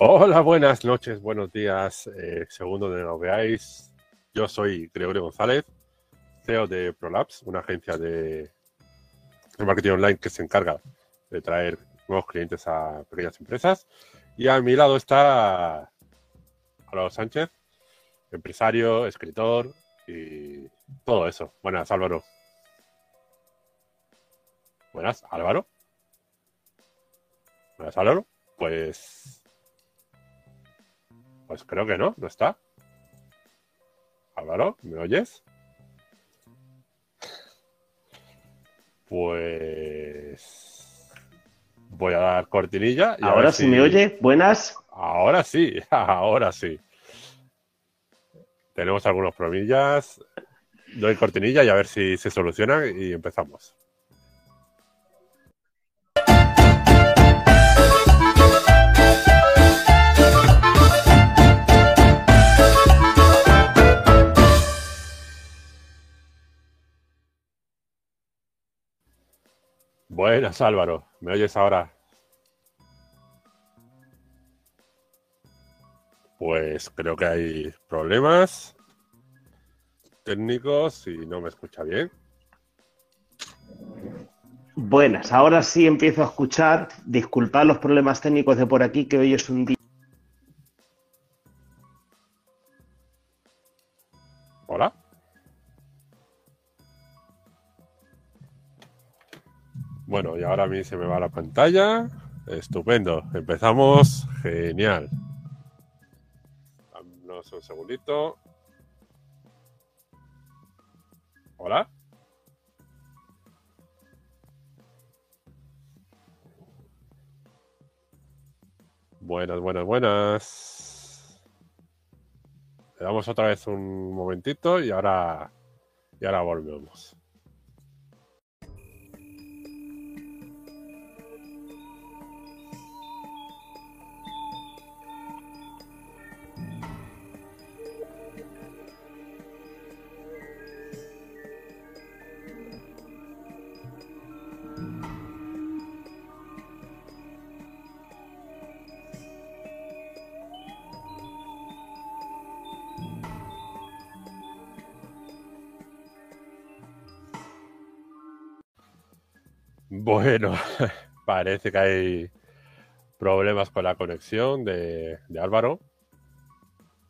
Hola, buenas noches, buenos días, eh, segundo de nos veáis. Yo soy Gregorio González, CEO de ProLabs, una agencia de, de marketing online que se encarga de traer nuevos clientes a pequeñas empresas. Y a mi lado está Álvaro Sánchez, empresario, escritor y todo eso. Buenas, Álvaro. Buenas, Álvaro. Buenas, Álvaro. Pues pues creo que no, no está. Álvaro, ¿me oyes? Pues voy a dar cortinilla. Y ahora sí si... me oye, buenas. Ahora sí, ahora sí. Tenemos algunos problemillas. Doy cortinilla y a ver si se soluciona y empezamos. Buenas, Álvaro. ¿Me oyes ahora? Pues creo que hay problemas técnicos y no me escucha bien. Buenas, ahora sí empiezo a escuchar. Disculpad los problemas técnicos de por aquí, que hoy es un día. Bueno, y ahora a mí se me va la pantalla. Estupendo. Empezamos. Genial. Damos un segundito. Hola. Buenas, buenas, buenas. Le damos otra vez un momentito y ahora, y ahora volvemos. Bueno, parece que hay problemas con la conexión de, Álvaro.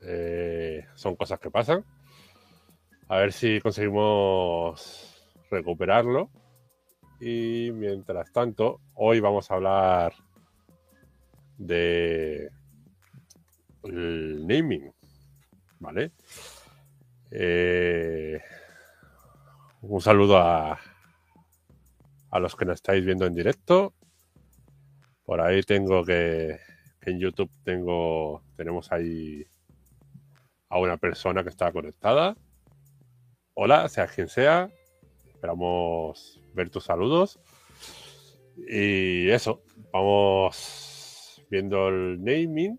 Eh, son cosas que pasan. A ver si conseguimos recuperarlo. Y mientras tanto, hoy vamos a hablar de naming, ¿vale? Eh, un saludo a, a los que nos estáis viendo en directo. Por ahí tengo que, en YouTube tengo tenemos ahí a una persona que está conectada. Hola, sea quien sea. Esperamos ver tus saludos. Y eso, vamos viendo el naming.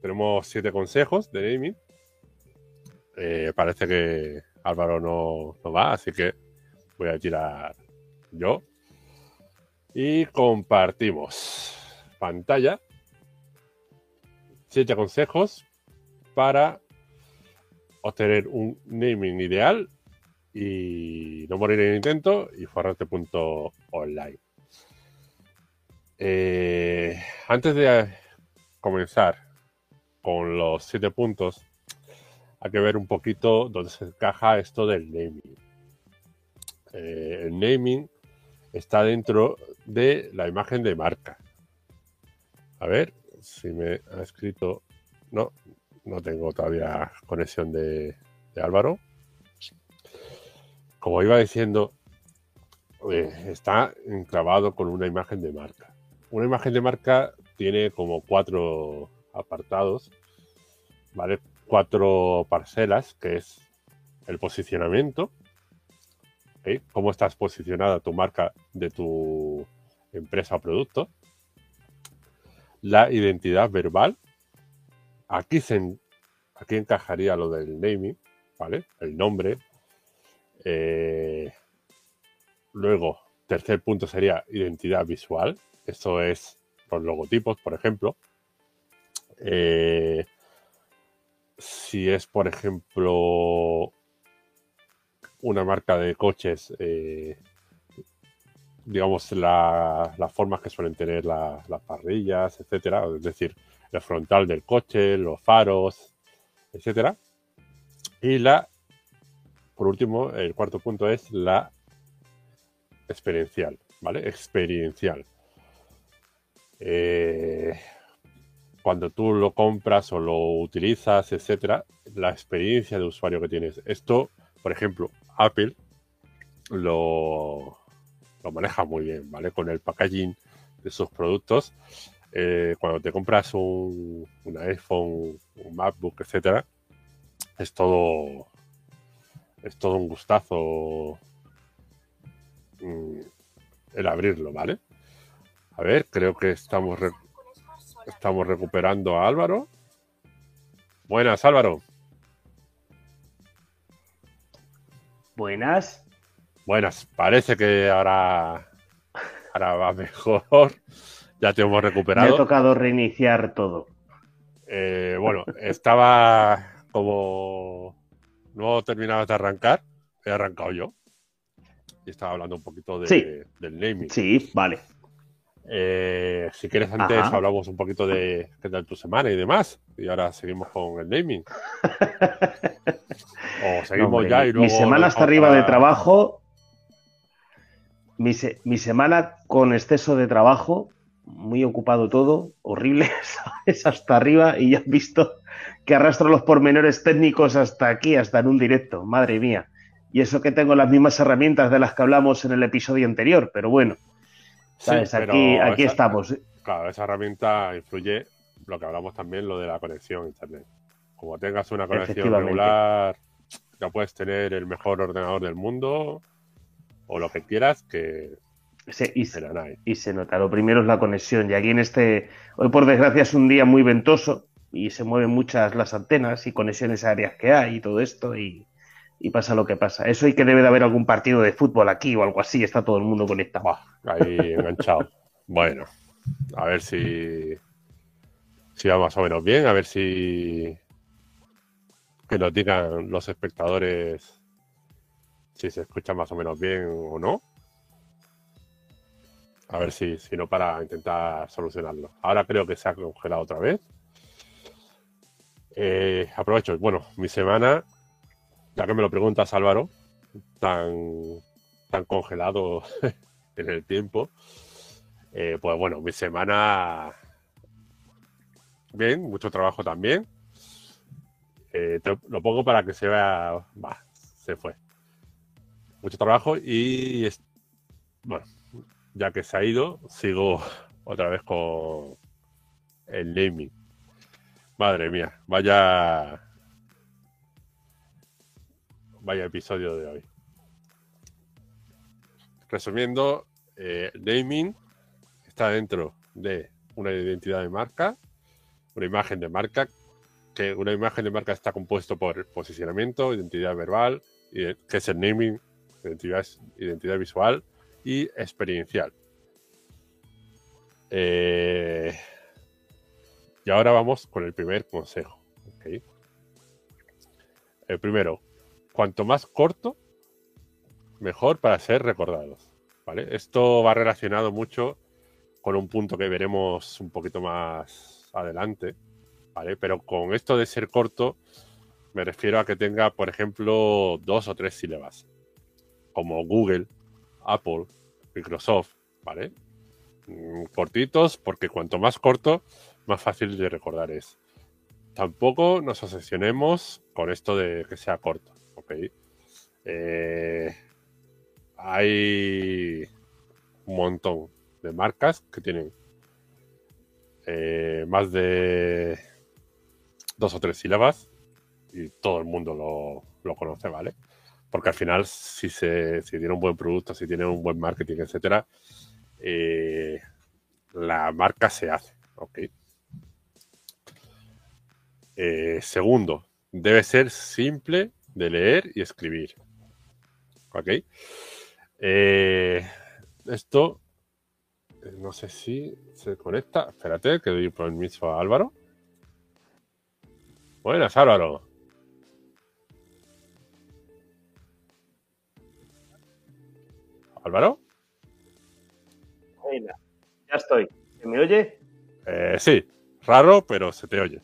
Tenemos siete consejos de naming. Eh, parece que Álvaro no, no va, así que voy a tirar yo y compartimos pantalla. Siete consejos para obtener un naming ideal y no morir en el intento y forrarte.online. Eh, antes de comenzar con los siete puntos, hay que ver un poquito dónde se encaja esto del naming. Eh, el naming está dentro de la imagen de marca. A ver si me ha escrito. No, no tengo todavía conexión de, Álvaro. Como iba diciendo, eh, está enclavado con una imagen de marca. Una imagen de marca tiene como cuatro apartados, ¿vale? Cuatro parcelas, que es el posicionamiento, cómo estás posicionada tu marca de tu empresa o producto. La identidad verbal. Aquí, aquí encajaría lo del naming, ¿vale? El nombre. Eh, luego, tercer punto sería identidad visual. Esto es los logotipos, por ejemplo. Eh, si es, por ejemplo, una marca de coches, eh, digamos, la- las formas que suelen tener la- las parrillas, etcétera, es decir, el frontal del coche, los faros, etcétera. Y la, por último, el cuarto punto es la experiencial, ¿vale? Experiencial. Eh, cuando tú lo compras o lo utilizas, etcétera, la experiencia de usuario que tienes. Esto, por ejemplo, Apple lo, lo maneja muy bien, ¿vale? Con el packaging de sus productos. Eh, cuando te compras un, un iPhone, un MacBook, etcétera, es todo es todo un gustazo mm, el abrirlo, ¿vale? A ver, creo que estamos estamos recuperando a Álvaro. Buenas, Álvaro. Buenas. Buenas, parece que ahora, ahora va mejor. Ya te hemos Me ha recuperado. tocado reiniciar todo. Eh, bueno, estaba como no terminabas de arrancar, he arrancado yo. Y estaba hablando un poquito de- Sí. del naming. Sí, vale. Eh, si quieres, antes Ajá. hablamos un poquito de qué tal tu semana y demás. Y ahora seguimos con el naming. O seguimos No, hombre, ya y mi- luego. Mi semana dejamos arriba de trabajo. Mi, se- mi semana con exceso de trabajo, muy ocupado todo, horrible, ¿sabes? Hasta arriba y ya has visto que arrastro los pormenores técnicos hasta aquí, hasta en un directo, madre mía. Y eso que tengo las mismas herramientas de las que hablamos en el episodio anterior, pero bueno, ¿sabes? pero aquí aquí esa- estamos. Claro, esa herramienta influye lo que hablamos también, lo de la conexión a internet. Como tengas una conexión regular, ya puedes tener el mejor ordenador del mundo o lo que quieras, que Se- y, nada. y se nota. Lo primero es la conexión. Y aquí en este, hoy por desgracia es un día muy ventoso y se mueven muchas las antenas y conexiones aéreas que hay y todo esto y, y pasa lo que pasa. Eso y que debe de haber algún partido de fútbol aquí o algo así. Está todo el mundo conectado. Ahí enganchado. Bueno, a ver si, si va más o menos bien, a ver si que nos digan los espectadores si se escucha más o menos bien o no. A ver si, si no para intentar solucionarlo. Ahora creo que se ha congelado otra vez. Eh, aprovecho, bueno, mi semana, ya que me lo preguntas Álvaro, tan, tan congelado en el tiempo. Eh, pues bueno, mi semana. Bien, mucho trabajo también. Eh, lo pongo para que se vea. Va, se fue. Mucho trabajo y. bueno, ya que se ha ido, sigo otra vez con el naming. Madre mía, vaya. Vaya episodio de hoy. Resumiendo, eh, naming está dentro de una identidad de marca, una imagen de marca, que una imagen de marca está compuesto por posicionamiento, identidad verbal, que es el naming, identidad, visual y experiencial. Eh, y ahora vamos con el primer consejo. El primero, cuanto más corto, mejor para ser recordados. ¿vale? Esto va relacionado mucho con un punto que veremos un poquito más adelante, ¿vale? Pero con esto de ser corto, me refiero a que tenga, por ejemplo, dos o tres sílabas, como Google, Apple, Microsoft, ¿vale? Mm, Cortitos, porque cuanto más corto, más fácil de recordar es. Tampoco nos obsesionemos con esto de que sea corto, ¿ok? Eh, hay un montón de marcas que tienen eh, más de dos o tres sílabas y todo el mundo lo, lo conoce, ¿vale? Porque al final, si, se, si tiene un buen producto, si tiene un buen marketing, etcétera, eh, la marca se hace, ¿ok? Segundo, debe ser simple de leer y escribir, ¿ok? Eh, esto, eh, no sé si se conecta. Espérate, que doy permiso a Álvaro. Buenas, Álvaro. ¿Álvaro? Ya estoy. ¿Se me oye? Eh, sí, raro, pero se te oye.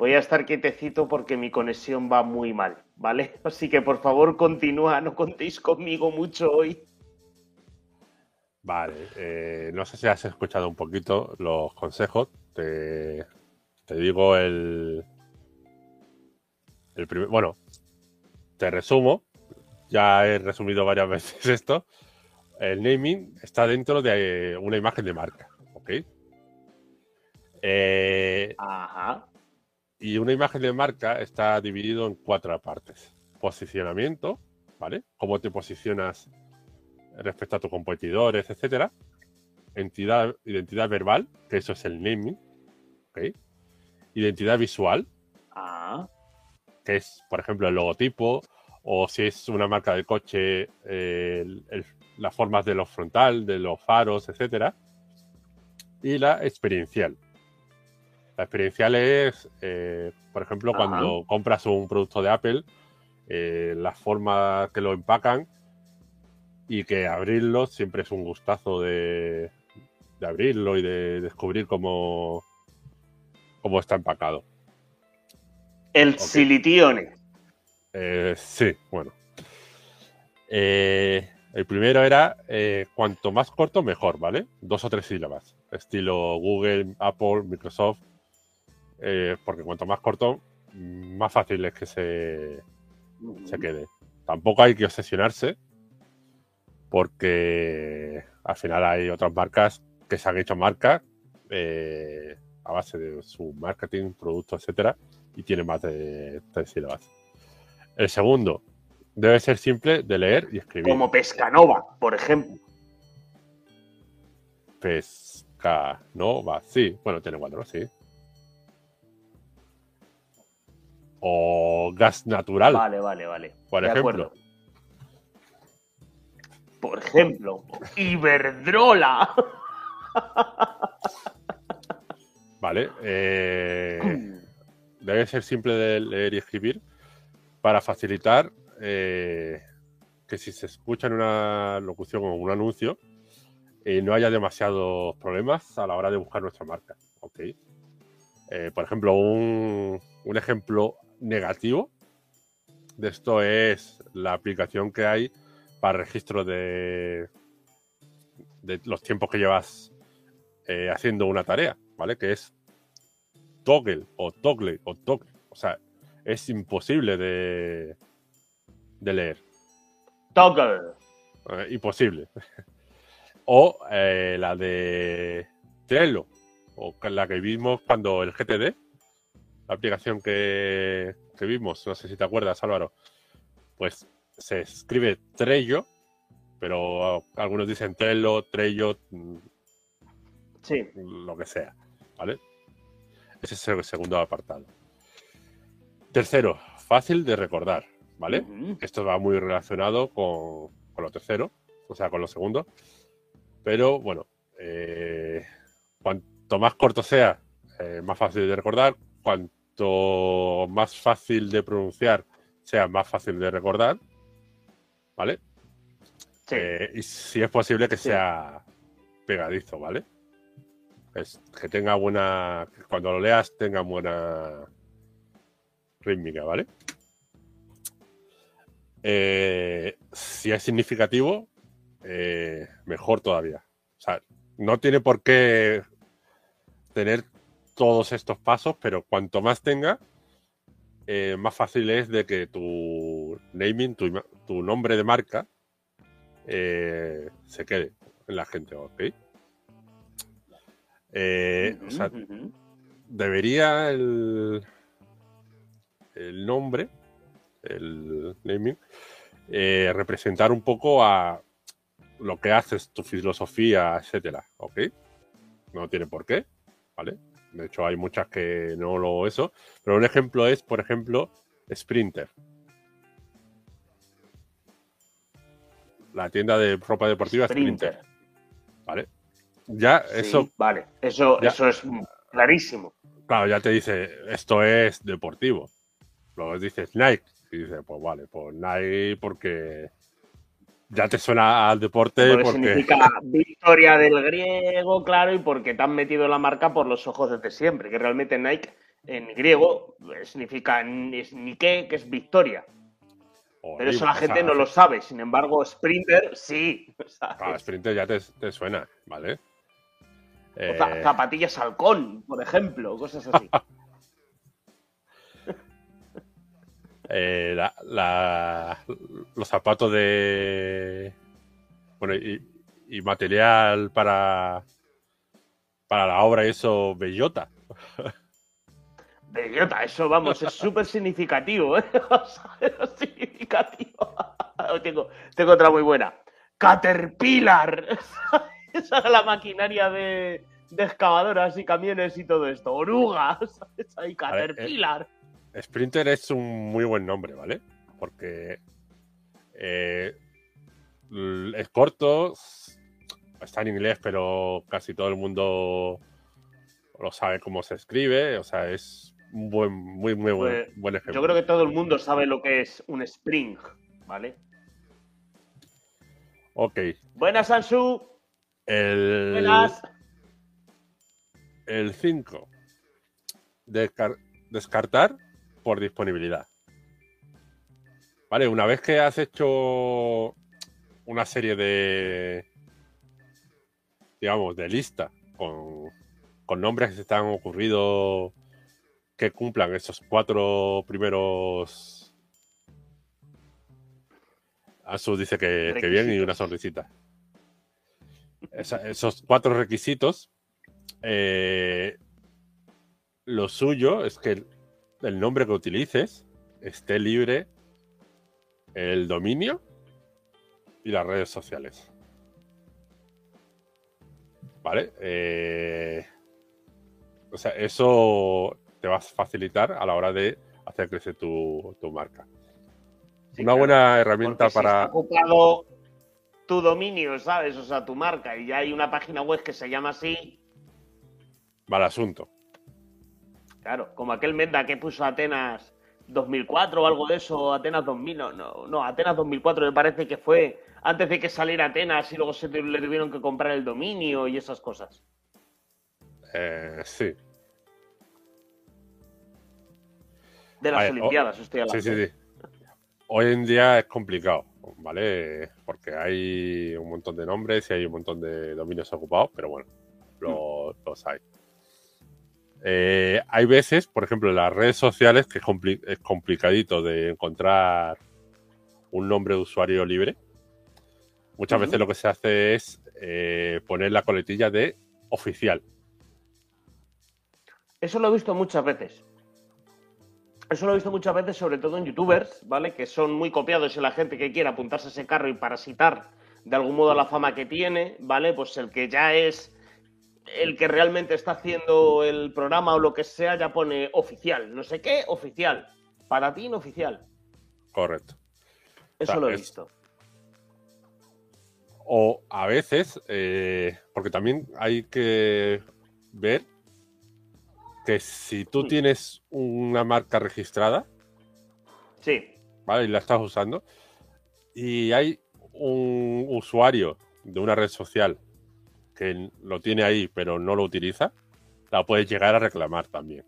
Voy a estar quietecito porque mi conexión va muy mal, ¿vale? Así que por favor continúa, no contéis conmigo mucho hoy. Vale, eh, no sé si has escuchado un poquito los consejos. Te, te digo el, el primer, bueno, te resumo. Ya he resumido varias veces esto. El naming está dentro de una imagen de marca, ¿ok? Eh, Ajá. Y una imagen de marca está dividido en cuatro partes. Posicionamiento, ¿vale? Cómo te posicionas respecto a tus competidores, etcétera. Entidad, identidad verbal, que eso es el naming, ¿ok? Identidad visual, Ah, que es, por ejemplo, el logotipo, o si es una marca de coche, eh, el- el- las formas de los frontal, de los faros, etcétera. Y la experiencial. La experiencial es, eh, por ejemplo, Ajá. cuando compras un producto de Apple, eh, la forma que lo empacan y que abrirlo siempre es un gustazo de, de abrirlo y de descubrir cómo, cómo está empacado. el silitione. Eh, sí, bueno. Eh, el primero era eh, cuanto más corto, mejor, ¿vale? Dos o tres sílabas. Estilo Google, Apple, Microsoft. Eh, porque cuanto más corto, más fácil es que se, se quede. Tampoco hay que obsesionarse. Porque al final hay otras marcas que se han hecho marcas eh, a base de su marketing, producto, etcétera, y tienen más de tres sílabas. El segundo, debe ser simple de leer y escribir. Como Pescanova, por ejemplo. Pescanova, sí. Bueno, tiene cuatro, sí. O gas natural, Vale, vale, vale. por De ejemplo. acuerdo. Por ejemplo, Iberdrola. Vale. eh, debe ser simple de leer y escribir para facilitar eh, que si se escucha en una locución o un anuncio, eh, no haya demasiados problemas a la hora de buscar nuestra marca. ¿ok? Eh, por ejemplo, un, un ejemplo negativo de esto es la aplicación que hay para registro de, de los tiempos que llevas eh, haciendo una tarea, ¿vale? Que es toggle o toggle o toggle. O sea, es imposible de, de leer. Toggle. Eh, imposible. o eh, la de Trello, o la que vimos cuando el GTD, la aplicación que, que vimos, no sé si te acuerdas, Álvaro, pues se escribe Trello, pero algunos dicen Trello, Trello, Sí. lo que sea, ¿vale? Ese es el segundo apartado. Tercero, fácil de recordar, ¿vale? Esto va muy relacionado con, con lo tercero, o sea, con lo segundo. Pero bueno, eh, cuanto más corto sea, eh, más fácil de recordar. Cuanto más fácil de pronunciar, sea más fácil de recordar. ¿Vale? Sí. Eh, y si es posible que Sí. sea pegadizo, ¿vale? Es, que tenga buena. que cuando lo leas tenga buena rítmica, ¿vale? Eh, si es significativo, eh, mejor todavía. O sea, no tiene por qué tener todos estos pasos, pero cuanto más tenga, eh, más fácil es de que tu naming, tu, nombre de marca, eh, se quede en la gente, ¿ok? Eh, o sea, debería el, el nombre, el naming, representar un poco a lo que haces, tu filosofía, etcétera, ¿ok? No tiene por qué, ¿vale? De hecho, hay muchas que no lo eso, pero un ejemplo es, por ejemplo, Sprinter. La tienda de ropa deportiva Sprinter, Sprinter. ¿vale? Ya, Sí, eso Vale, eso, Ya. eso es clarísimo. Claro, ya te dice, esto es deportivo. Luego dices Nike. Y dices, pues vale, pues Nike porque ya te suena al deporte. Porque, porque... significa victoria del griego, claro, y porque te han metido la marca por los ojos desde siempre, que realmente Nike en griego significa Nike, que es victoria. Pero eso la gente no lo sabe. Sin embargo, Sprinter sí. Claro, Sprinter ya te, te suena, ¿vale? Eh... Zapatillas halcón, por ejemplo, cosas así. eh, la, la, los zapatos de. Bueno, y, y, material para. Para la obra, eso, bellota. Bellota, eso vamos, es súper significativo, ¿eh? es significativo. tengo, tengo otra muy buena. Caterpillar. Esa era la maquinaria de, de, excavadoras y camiones y todo esto. Orugas. Hay Caterpillar. Ver, eh, Sprinter es un muy buen nombre, ¿vale? Porque eh, es corto, está en inglés, pero casi todo el mundo lo sabe cómo se escribe. O sea, es un buen, muy, muy buen, pues, buen ejemplo. Yo creo que todo el mundo sabe lo que es un spring, ¿vale? Ok. Buenas, Ansu. El, Buenas. El 5. Descar descartar por disponibilidad. Vale, una vez que has hecho una serie de, digamos, de lista con, con nombres que se te han ocurrido que cumplan esos cuatro primeros. Asu dice que, que bien y una sonrisita. Esa, esos cuatro requisitos. Eh, lo suyo es que el, nombre que utilices esté libre el dominio y las redes sociales. ¿Vale? Eh, o sea, eso te va a facilitar a la hora de hacer crecer tu, tu marca. Sí, Una claro. buena herramienta para. Si ocupado tu dominio, ¿sabes? O sea, tu marca, y ya hay una página web que se llama así. Mal asunto. Claro, como aquel Menda que puso Atenas 2004 o algo de eso, Atenas 2000, no, no, no, Atenas 2004 me parece que fue antes de que saliera Atenas y luego se le tuvieron que comprar el dominio y esas cosas. Eh, sí, de las Olimpiadas, estoy hablando. Sí, sí, sí. Hoy en día es complicado, ¿vale? Porque hay un montón de nombres y hay un montón de dominios ocupados, pero bueno, los, mm. los hay. Eh, hay veces, por ejemplo, en las redes sociales, que es, compli es complicadito de encontrar un nombre de usuario libre. Muchas uh -huh. veces lo que se hace es eh, poner la coletilla de oficial. Eso lo he visto muchas veces. Eso lo he visto muchas veces, sobre todo en youtubers, ¿vale? Que son muy copiados y la gente que quiere apuntarse a ese carro y parasitar de algún modo la fama que tiene, ¿vale? Pues el que ya es el que realmente está haciendo el programa o lo que sea, ya pone oficial. No sé qué, oficial. Para ti, no oficial. Correcto. Eso o sea, lo he es... visto. O a veces, eh, porque también hay que ver que si tú tienes una marca registrada, sí. ¿vale? Y la estás usando, y hay un usuario de una red social que lo tiene ahí pero no lo utiliza, la puedes llegar a reclamar también.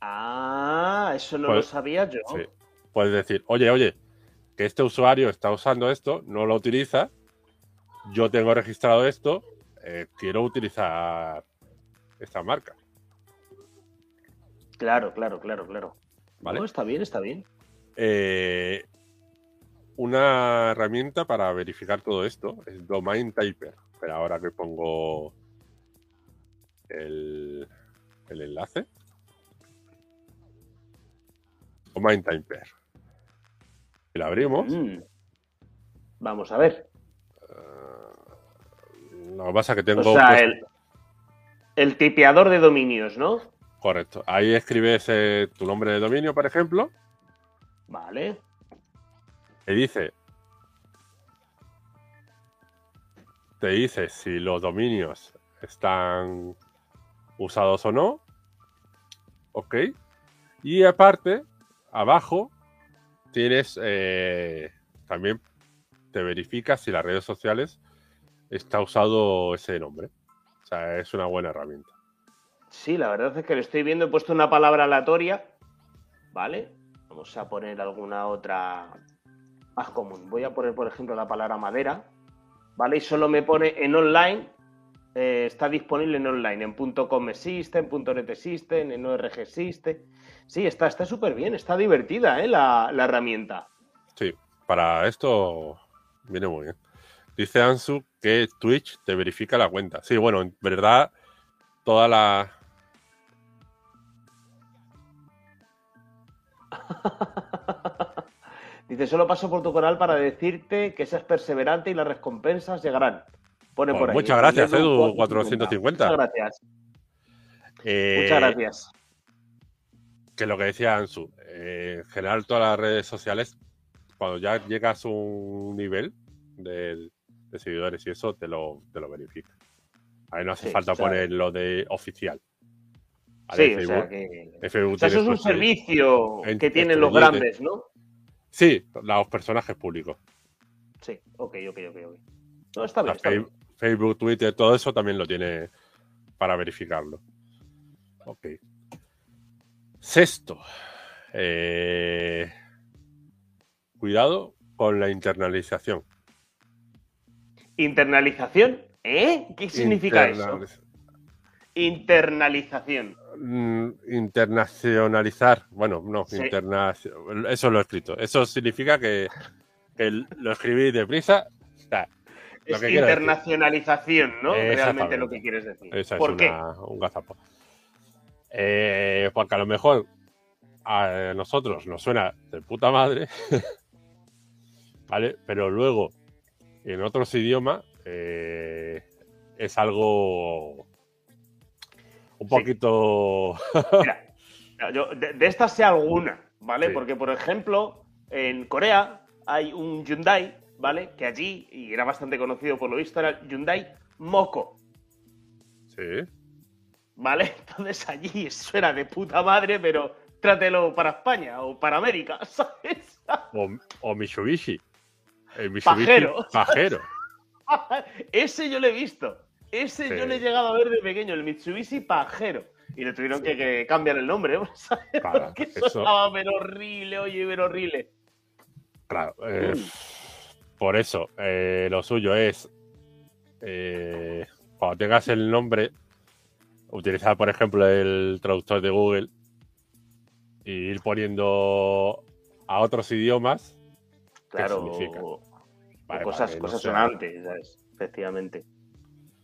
Ah, eso no puedes, lo sabía yo. Sí. Puedes decir, oye, oye, que este usuario está usando esto, no lo utiliza, yo tengo registrado esto, eh, quiero utilizar esta marca. Claro, claro, claro, claro. ¿Vale? No, está bien, está bien. Eh, una herramienta para verificar todo esto es Domain Typer. Pero ahora que pongo el, el enlace. Domain Typer. Y la abrimos. Mm. Vamos a ver. Uh, lo que pasa es que tengo. O sea, el, el tipeador de dominios, ¿no? Correcto. Ahí escribes eh, tu nombre de dominio, por ejemplo. Vale. Te dice. Te dice si los dominios están usados o no. Ok. Y aparte, abajo, tienes eh, también te verifica si las redes sociales está usado ese nombre. O sea, es una buena herramienta. Sí, la verdad es que lo estoy viendo. He puesto una palabra aleatoria. ¿Vale? Vamos a poner alguna otra más común. Voy a poner, por ejemplo, la palabra madera. ¿Vale? Y solo me pone en online. eh, está disponible en online. En .com existe, en .net existe, en ORG existe. Sí, está súper bien. Está divertida, ¿eh? La, la herramienta. Sí, para esto viene muy bien. Dice Ansu que Twitch te verifica la cuenta. Sí, bueno, en verdad, toda la. Dice, solo paso por tu canal para decirte que seas perseverante y las recompensas llegarán. Pone Pues por ahí. muchas gracias, Edu Edu, 450. Muchas gracias. Eh, Muchas gracias. Que lo que decía Ansu, eh, en general todas las redes sociales, cuando ya llegas a un nivel de, de seguidores y eso, te lo, te lo verifica. Ahí no hace Sí, falta o sea- poner lo de oficial. ¿Vale? Sí, o sea que. O sea, eso es un pues, servicio en- que tienen los estrellite. grandes, ¿no? Sí, los personajes públicos. Sí, ok, ok, ok. ok. No, está bien, está. Facebook, Twitter, todo eso también lo tiene para verificarlo. Ok. Sexto. eh, cuidado con la internalización. Internalización, ¿eh? ¿Qué significa eso? Internaliz- Internalización. Mm, internacionalizar. Bueno, no, Sí. Eso lo he escrito. Eso significa que, que lo escribí deprisa. Lo Es que quiero decir. internacionalización, ¿no? Realmente lo que quieres decir. Esa ¿Por es qué? una- un gazapo. Eh, porque a lo mejor a nosotros nos suena de puta madre, ¿vale? Pero luego en otros idiomas eh, es algo un Sí. poquito... Mira, yo de, de estas sé alguna, ¿vale? Sí. Porque, por ejemplo, en Corea hay un Hyundai, ¿vale? Que allí, y era bastante conocido por lo visto, era el Hyundai Moco, sí, ¿vale? Entonces allí suena de puta madre, pero trátelo para España o para América, ¿sabes? o, o Mitsubishi. El Mitsubishi Pajero. pajero. Ese yo lo he visto. Ese Sí. yo le he llegado a ver de pequeño, el Mitsubishi Pajero. Y le tuvieron que, que cambiar el nombre, ¿sabes? Claro, Porque eso- sonaba pero horrible, oye, pero horrible. Claro, eh, Mm. por eso, eh, lo suyo es, eh, cuando tengas el nombre, utilizar, por ejemplo, el traductor de Google y ir poniendo a otros idiomas. Claro, significa? Vale, cosas, vale, cosas sonantes, ¿sabes? Efectivamente.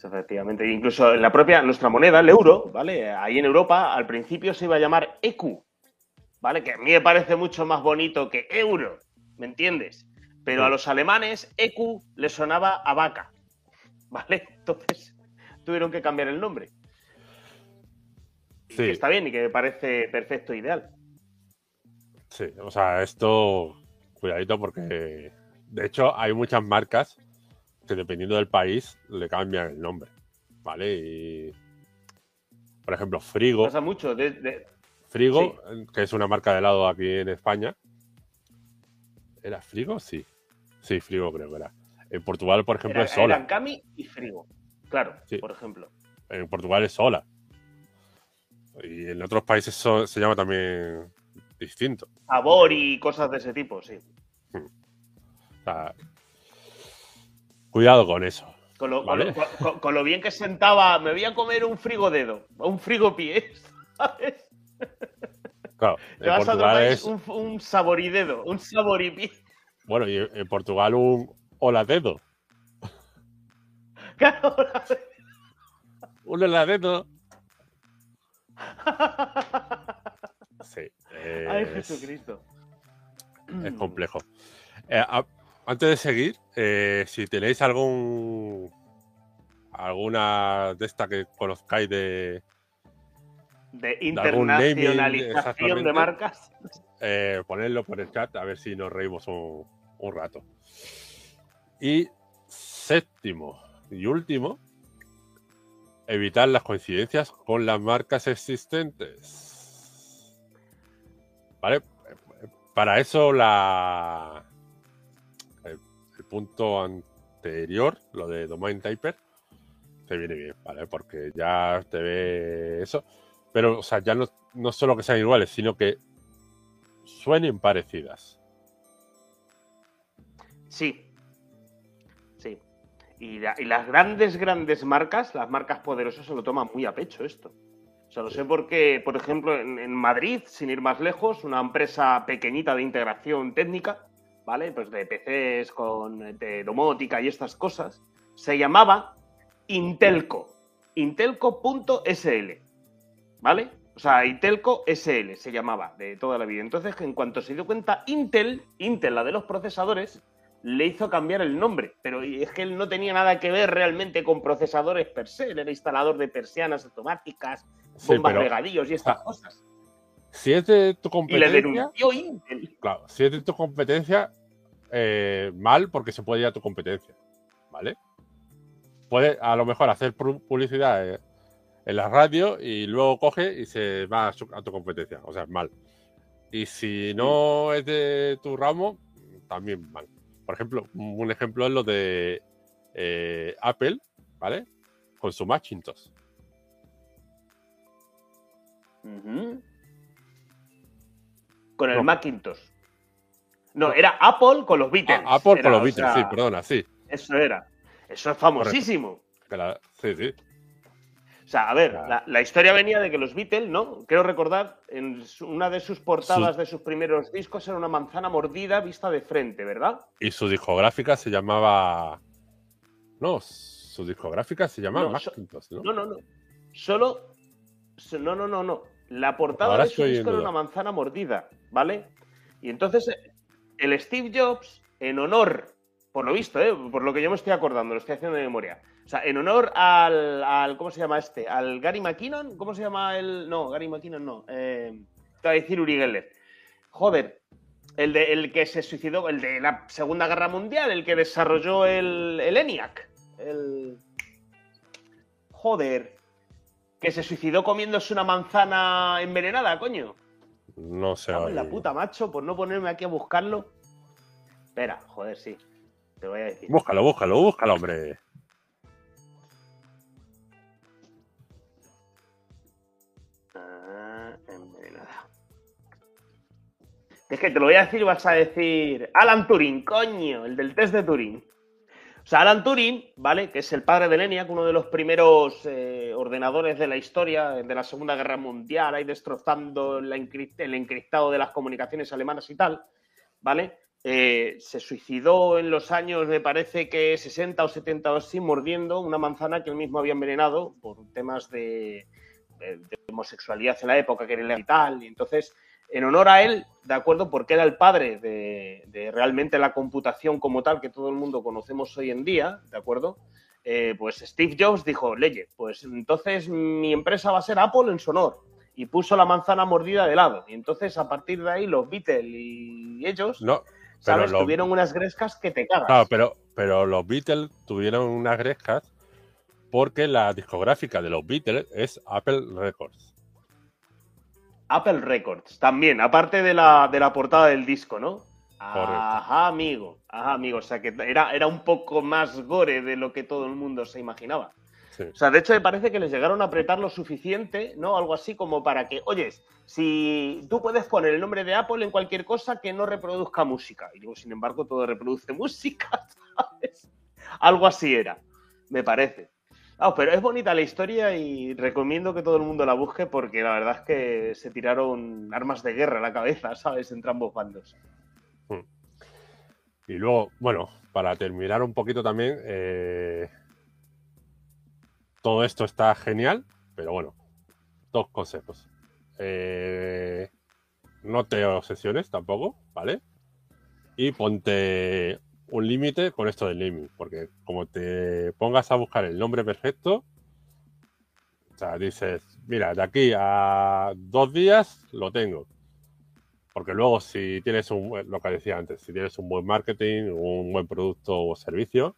Efectivamente. Incluso en la propia, nuestra moneda, el euro, ¿vale? Ahí en Europa, al principio se iba a llamar EQ, ¿vale? Que a mí me parece mucho más bonito que euro, ¿me entiendes? Pero a los alemanes, EQ le sonaba a vaca, ¿vale? Entonces tuvieron que cambiar el nombre. Sí. que está bien y que me parece perfecto, ideal. Sí, o sea, esto, cuidadito porque, de hecho, hay muchas marcas que dependiendo del país le cambian el nombre, ¿vale? Y, por ejemplo, Frigo. Pasa mucho. de- de- Frigo, que es una marca de helado aquí en España. ¿Era Frigo? Sí. Sí, Frigo creo que era. En Portugal, por ejemplo, era, es Sola. eran Cami y Frigo. Claro, Sí. por ejemplo. En Portugal es Sola. Y en otros países so- se llama también distinto. Sabor y cosas de ese tipo, sí. O sea, cuidado con eso. Con lo, con Vale. lo- con- con- con lo bien que sentaba, me voy a comer un frigo dedo, un frigo pie, ¿sabes? Claro, Te vas a Portugal país, es. un, un saboridedo, un saboripié. Bueno, y en Portugal un hola dedo. Claro, Un hola dedo. Sí. Ay, es- Jesucristo. es complejo. Eh, a- antes de seguir, eh, si tenéis algún alguna de esta que conozcáis de De naming, internacionalización de marcas. eh, ponedlo por el chat a ver si nos reímos un, un rato. Y séptimo y último, evitar las coincidencias con las marcas existentes. ¿Vale? Para eso la punto anterior, lo de Domain Typer, te viene bien, ¿vale? Porque ya te ve eso. Pero, o sea, ya no, no solo que sean iguales, sino que suenen parecidas. Sí. Sí. Y, las grandes, grandes marcas, las marcas poderosas, se lo toman muy a pecho esto. O sea, lo sé porque, por ejemplo, en, Madrid, sin ir más lejos, una empresa pequeñita de integración técnica, ¿vale? Pues de PCs con de domótica y estas cosas, se llamaba Intelco. Intelco.sl, ¿vale? O sea, Intelco SL se llamaba de toda la vida. Entonces, en cuanto se dio cuenta Intel, Intel, la de los procesadores, le hizo cambiar el nombre. Pero es que él no tenía nada que ver realmente con procesadores per se. Él era instalador de persianas automáticas, bombas regadíos y estas cosas. Si es de tu competencia. Y le denunció Intel. Claro, si es de tu competencia, eh, mal porque se puede ir a tu competencia. ¿Vale? Puede a lo mejor hacer publicidad. Eh, en la radio y luego coge y se va a, tu competencia. O sea, mal. Y si no es de tu ramo, también mal. Por ejemplo, un ejemplo es lo de eh, Apple, ¿vale? Con su Macintosh. Con el Macintosh. No, era Apple con los Beatles. Ah, Apple con los Beatles, sí, perdona, sí. Eso era. Eso es famosísimo. sí, sí. O sea, a ver, la, historia venía de que los Beatles, ¿no? Quiero recordar, en una de sus portadas de sus primeros discos era una manzana mordida vista de frente, ¿verdad? Y su discográfica se llamaba. No, su discográfica se llamaba no, Macintosh, ¿no? No, no, no. Solo. No, no, no, no. La portada de su disco era una manzana mordida, ¿vale? Y entonces el Steve Jobs, en honor, por lo visto, ¿eh? por lo que yo me estoy acordando, lo estoy haciendo de memoria o sea, en honor al, ¿Cómo se llama este? Al Gary McKinnon. ¿Cómo se llama el.? No, Gary McKinnon no. Eh, te voy a decir Uri Geller. Joder, el, de, el que se suicidó, el de la Segunda Guerra Mundial, el que desarrolló el, el ENIAC. El. Joder. Que se suicidó comiéndose una manzana envenenada, coño. No sé. En la puta, macho, por no ponerme aquí a buscarlo. Espera, joder, sí. Te voy a decir. Búscalo, búscalo, búscalo, hombre. Es que te lo voy a decir y vas a decir Alan Turing, coño, el del test de Turing. Sea, Alan Turing, ¿vale? Que es el padre de ENIAC, uno de los primeros eh, ordenadores de la historia de la Segunda Guerra Mundial, ahí destrozando el encriptado de las comunicaciones alemanas y tal, ¿vale? Eh, se suicidó en los años, me parece que 60 o 70 o así, mordiendo una manzana que él mismo había envenenado por temas de, homosexualidad en la época, que era y tal. Y entonces en honor a él, de acuerdo, porque era el padre de, realmente la computación como tal que todo el mundo conocemos hoy en día, de acuerdo, eh, pues Steve Jobs dijo, leye, pues entonces mi empresa va a ser Apple en su honor. Y puso la manzana mordida de lado. Y entonces a partir de ahí los Beatles y ellos, no, ¿sabes? Tuvieron unas grescas que te cagas. Claro, pero, pero los Beatles tuvieron unas grescas porque la discográfica de los Beatles es Apple Records. Apple Records, también, aparte de la, de la portada del disco, ¿no? Ajá, amigo. Ajá, amigo. O sea que era, era un poco más gore de lo que todo el mundo se imaginaba. O sea, de hecho me parece que les llegaron a apretar lo suficiente, ¿no? Algo así como para que, oyes, si tú puedes poner el nombre de Apple en cualquier cosa que no reproduzca música. Y luego, sin embargo, todo reproduce música, ¿sabes? Algo así era, me parece. Ah, pero es bonita la historia y recomiendo que todo el mundo la busque porque la verdad es que se tiraron armas de guerra a la cabeza, ¿sabes? Entre ambos bandos. Hmm. Y luego, bueno, para terminar un poquito también, eh, todo esto está genial, pero bueno, dos consejos. Eh, no te obsesiones tampoco, ¿vale? Y ponte un límite con esto del naming, porque como te pongas a buscar el nombre perfecto, o sea, dices, mira, de aquí a dos días lo tengo. Porque luego si tienes un, lo que decía antes, si tienes un buen marketing, un buen producto o servicio,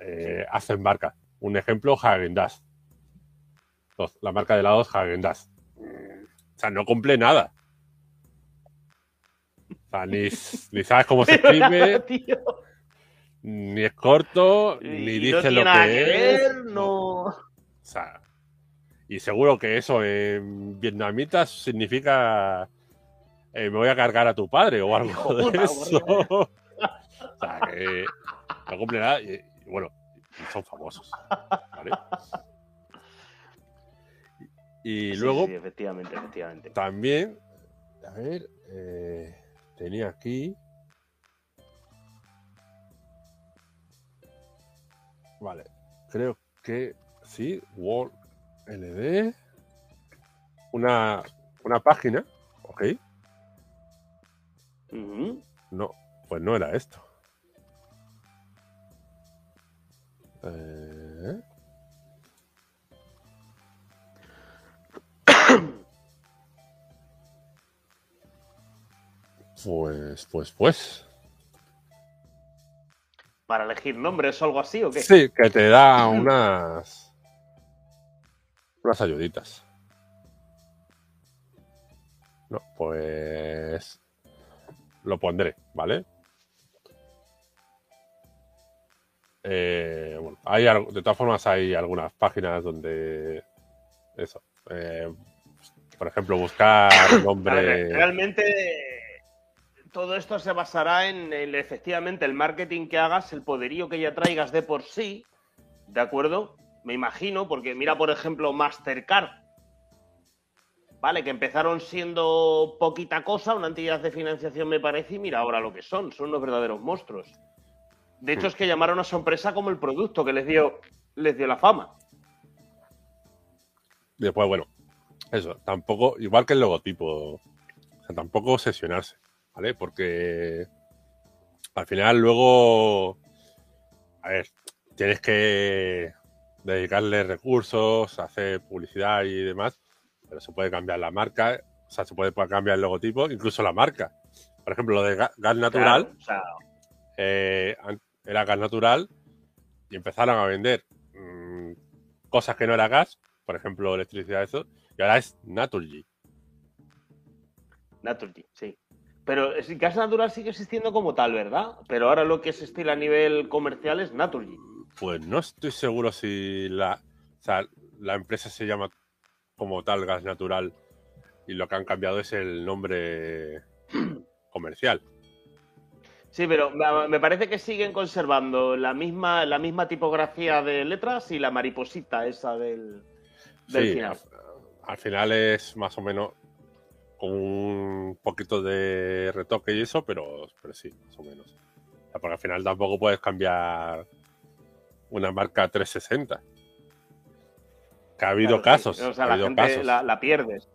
eh, hacen marca. Un ejemplo, Hagen la marca de helados Häagen-Dazs. O sea, no cumple nada. Sea, ni, ni sabes cómo se escribe, ni es corto, Y ni no dice tiene lo que que es. ver, no. O sea, y seguro que eso en vietnamita significa eh, me voy a cargar a tu padre o algo Hijo de eso. o sea, que no cumple nada y, y bueno, son famosos. ¿vale? Y Sí, luego sí, efectivamente, efectivamente. también, a ver, eh, tenía aquí. Vale, creo que sí, World LD. Una, una página, ok. No, pues no era esto. Eh, Pues, pues, pues. Para elegir nombres o algo así, ¿o qué? Sí, que te da unas. unas ayuditas. No, pues. Lo pondré, ¿vale? Eh, bueno, hay, de todas formas, hay algunas páginas donde. Eso. eh, por ejemplo, buscar nombre. realmente todo esto se basará en efectivamente el marketing que hagas, el poderío que ya traigas de por sí, ¿de acuerdo? Me imagino, porque mira, por ejemplo, Mastercard, ¿vale? Que empezaron siendo poquita cosa, una entidad de financiación me parece, y mira ahora lo que son, son unos verdaderos monstruos. De hecho, Hmm. es que llamaron a su empresa como el producto que les dio, les dio la fama. Después, bueno, eso, tampoco, igual que el logotipo, o sea, tampoco obsesionarse, ¿vale? Porque al final luego, a ver, tienes que dedicarle recursos, hacer publicidad y demás, pero se puede cambiar la marca, o sea, se puede cambiar el logotipo, incluso la marca. Por ejemplo, lo de Ga- Gas Natural, Claro, eh, era gas natural y empezaron a vender mm, cosas que no era gas, por ejemplo, electricidad, eso, y ahora es Naturgy. Naturgy, sí. Pero es- gas natural sigue existiendo como tal, ¿verdad? Pero ahora lo que se estila a nivel comercial es Naturgy. Pues no estoy seguro si la, o sea, la empresa se llama como tal gas natural y lo que han cambiado es el nombre comercial. Sí, pero me- me parece que siguen conservando la misma, la misma tipografía de letras y la mariposita esa del, del Sí, final. al, al final es más o menos con un poquito de retoque y eso, pero, pero sí, más o menos. O sea, porque al final tampoco puedes cambiar una marca 360. Que ha habido Claro, sí. casos. O sea, ha la habido gente casos. la, la pierdes.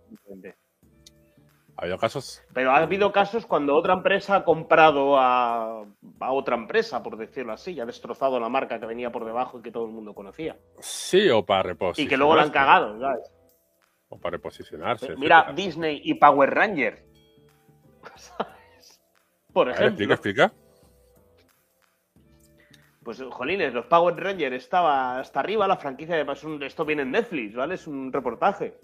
Ha habido casos. Pero ha habido casos cuando otra empresa ha comprado a, a otra empresa, por decirlo así, y ha destrozado la marca que venía por debajo y que todo el mundo conocía. Sí, o para Y reposicionarse. que luego la han cagado, ¿sabes? O para reposicionarse. Mira, etcétera. Disney y Power Ranger. ¿Sabes? Por ver, explica, ejemplo. explica. Pues, jolines, los Power Rangers estaba hasta arriba la franquicia de es un- esto viene en Netflix, ¿vale? Es un reportaje.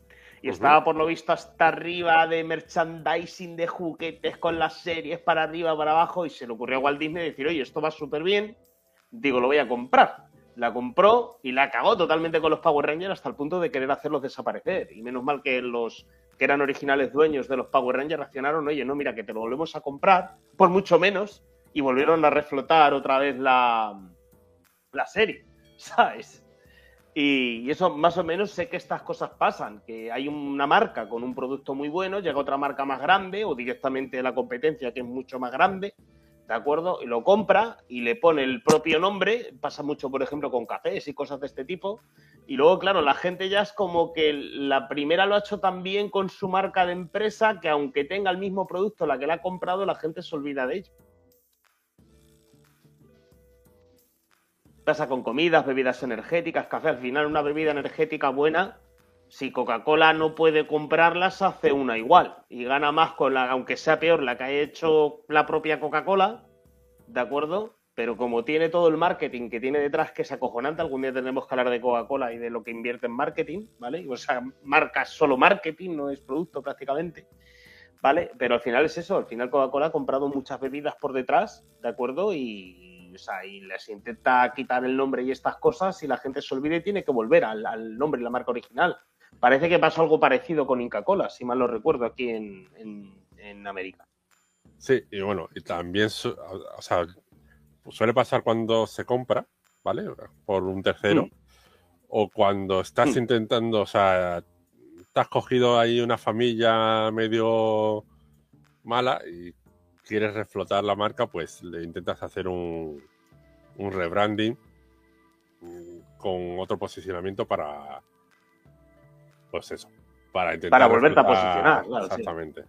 Y estaba por lo visto hasta arriba de merchandising, de juguetes con las series para arriba, para abajo, y se le ocurrió a Walt Disney decir, oye, esto va súper bien, digo, lo voy a comprar. La compró y la cagó totalmente con los Power Rangers hasta el punto de querer hacerlos desaparecer. Y menos mal que los que eran originales dueños de los Power Rangers reaccionaron, oye, no, mira, que te lo volvemos a comprar por mucho menos, y volvieron a reflotar otra vez la, la serie, ¿sabes? Y, y eso más o menos sé que estas cosas pasan, que hay una marca con un producto muy bueno, llega otra marca más grande o directamente la competencia que es mucho más grande, ¿de acuerdo? Y lo compra y le pone el propio nombre, pasa mucho por ejemplo con cafés y cosas de este tipo, y luego claro, la gente ya es como que la primera lo ha hecho tan bien con su marca de empresa que aunque tenga el mismo producto la que la ha comprado, la gente se olvida de ello. pasa con comidas, bebidas energéticas, café. Al final, una bebida energética buena, si Coca-Cola no puede comprarlas, hace una igual. Y gana más con la, aunque sea peor, la que ha hecho la propia Coca-Cola, ¿de acuerdo? pero como tiene todo el marketing que tiene detrás, que es acojonante, algún día tendremos que hablar de Coca-Cola y de lo que invierte en marketing, ¿vale? O sea, marca solo marketing, no es producto prácticamente, ¿vale? Pero al final es eso, al final Coca-Cola ha comprado muchas bebidas por detrás, ¿de acuerdo? Y, o sea, y les intenta quitar el nombre y estas cosas y la gente se olvida y tiene que volver al, al nombre y la marca original. Parece que pasó algo parecido con Inca-Cola, si mal lo recuerdo, aquí en, en, en América. Sí, y bueno, y también, o sea, suele pasar cuando se compra, ¿vale? Por un tercero. Mm. O cuando estás mm. intentando, o sea, te has cogido ahí una familia medio mala y quieres reflotar la marca, pues le intentas hacer un, un rebranding mm, con otro posicionamiento para, pues eso, para intentar... Para volverte a posicionar, claro. Exactamente.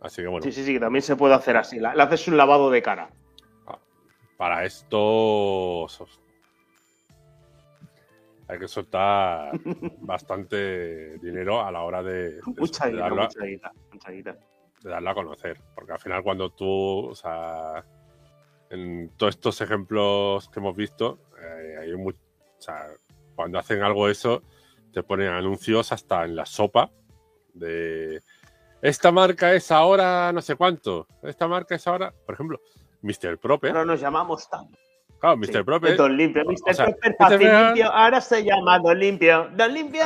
Así que bueno. Sí, sí, sí, también se puede hacer así. Le haces un lavado de cara. Ah, para esto hay que soltar bastante dinero a la hora de, mucha de, darlo, de darlo a conocer. Porque al final cuando tú, o sea, en todos estos ejemplos que hemos visto, eh, hay o sea, cuando hacen algo eso, te ponen anuncios hasta en la sopa de esta marca es ahora no sé cuánto. Esta marca es ahora, por ejemplo, Mr. Proper. Pero nos llamamos tan. Claro, Mr. Proper. Don Limpio. Mr. Proper limpio. Ahora se llama Don Limpio. Don Limpio.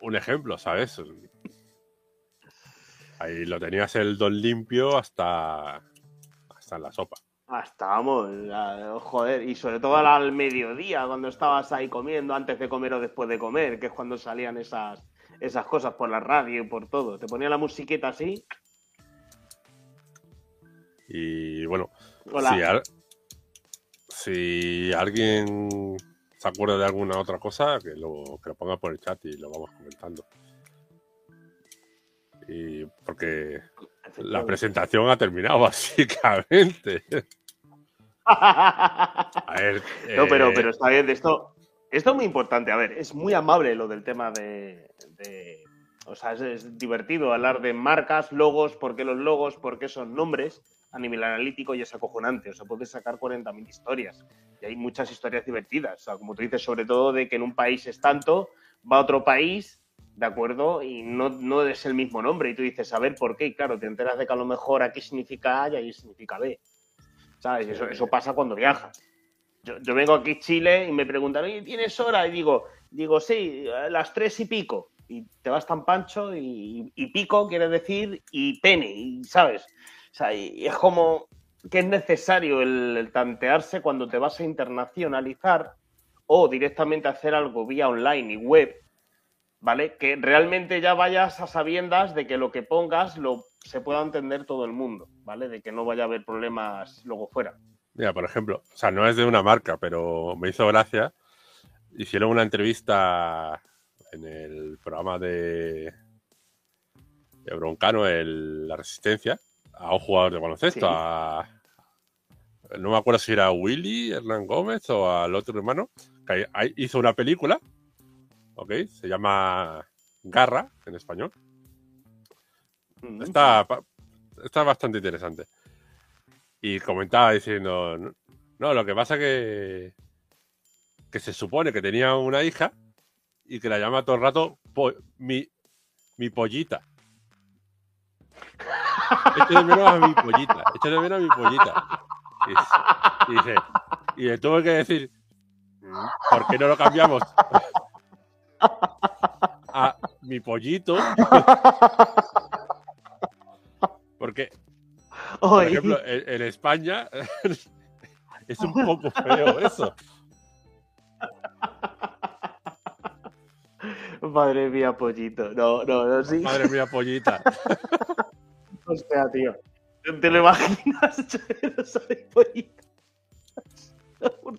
Un ejemplo, ¿sabes? Ahí lo tenías el Don Limpio hasta, hasta en la sopa. Hasta, vamos, joder, y sobre todo al mediodía, cuando estabas ahí comiendo, antes de comer o después de comer, que es cuando salían esas, esas cosas por la radio y por todo. Te ponía la musiqueta así. Y bueno, si, alguien se acuerda de alguna otra cosa, que lo, que lo ponga por el chat y lo vamos comentando. Y porque la presentación ha terminado, básicamente. A ver, no, pero, eh, pero está bien, de esto, esto es muy importante. A ver, es muy amable lo del tema de. o sea, es, divertido hablar de marcas, logos, por qué los logos, por qué son nombres a nivel analítico y es acojonante. O sea, puedes sacar 40.000 historias. Y hay muchas historias divertidas. O sea, como tú dices, sobre todo de que en un país es tanto, va a otro país, ¿de acuerdo? Y no, no es el mismo nombre. Y tú dices, a ver por qué. Y claro, te enteras de que a lo mejor aquí significa A y ahí significa B. ¿Sabes? Eso, eso pasa cuando viajas. Yo, vengo aquí a Chile y me preguntan, oye, ¿tienes hora? Y digo, digo, sí, las tres y pico. Y te vas tan pancho y, pico quiere decir y pene, y, ¿sabes? O sea, y, es como que es necesario el, tantearse cuando te vas a internacionalizar o directamente hacer algo vía online y web, ¿vale? Que realmente ya vayas a sabiendas de que lo que pongas lo, se pueda entender todo el mundo, ¿vale? De que no vaya a haber problemas luego fuera. Mira, por ejemplo, o sea, no es de una marca, pero me hizo gracia. Hicieron una entrevista en el programa de, de Broncano, el, La Resistencia, a un jugador de baloncesto, a, no me acuerdo si era Willy Hernán Gómez o al otro hermano, que hizo una película, ¿ok? Se llama Garra en español. Mm, está, está bastante interesante. Y comentaba diciendo, no, lo que pasa que, que se supone que tenía una hija y que la llama todo el rato mi, mi pollita. Echo de menos a mi pollita, echo de menos a mi pollita. Y, dice, y le tuve que decir, ¿por qué no lo cambiamos mi pollito? Porque por ejemplo, en, España es un poco feo eso. Madre mía, pollito. No, no, no, sí. Madre mía, pollita. o sea, tío. ¿Te lo imaginas? pollita.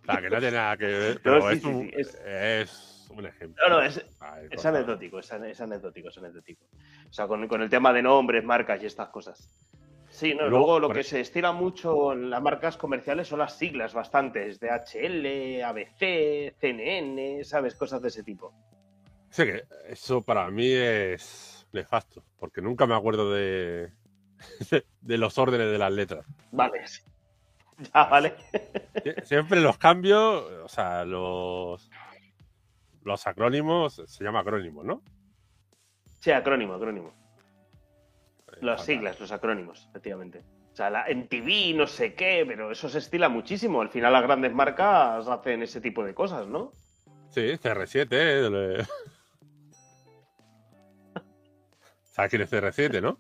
La que no tiene nada que ver, pero es, un, es... un, ejemplo. No, no, es, es anecdótico, es, anecdótico, es anecdótico. O sea, con, con el tema de nombres, marcas y estas cosas. Sí, no, luego, lo que se estira mucho en las marcas comerciales son las siglas bastantes, DHL, ABC, CNN, ¿sabes? Cosas de ese tipo. Sí, que eso para mí es nefasto, porque nunca me acuerdo de, de los órdenes de las letras. Vale. Ya, vale. Siempre los cambios, o sea, los, los acrónimos, se llama acrónimo, ¿no? Sí, acrónimo, acrónimo. Las siglas, los acrónimos, efectivamente. O sea, la MTV, no sé qué, pero eso se estila muchísimo. Al final las grandes marcas hacen ese tipo de cosas, ¿no? Sí, CR7. ¿eh? ¿Sabes quién es CR7, no?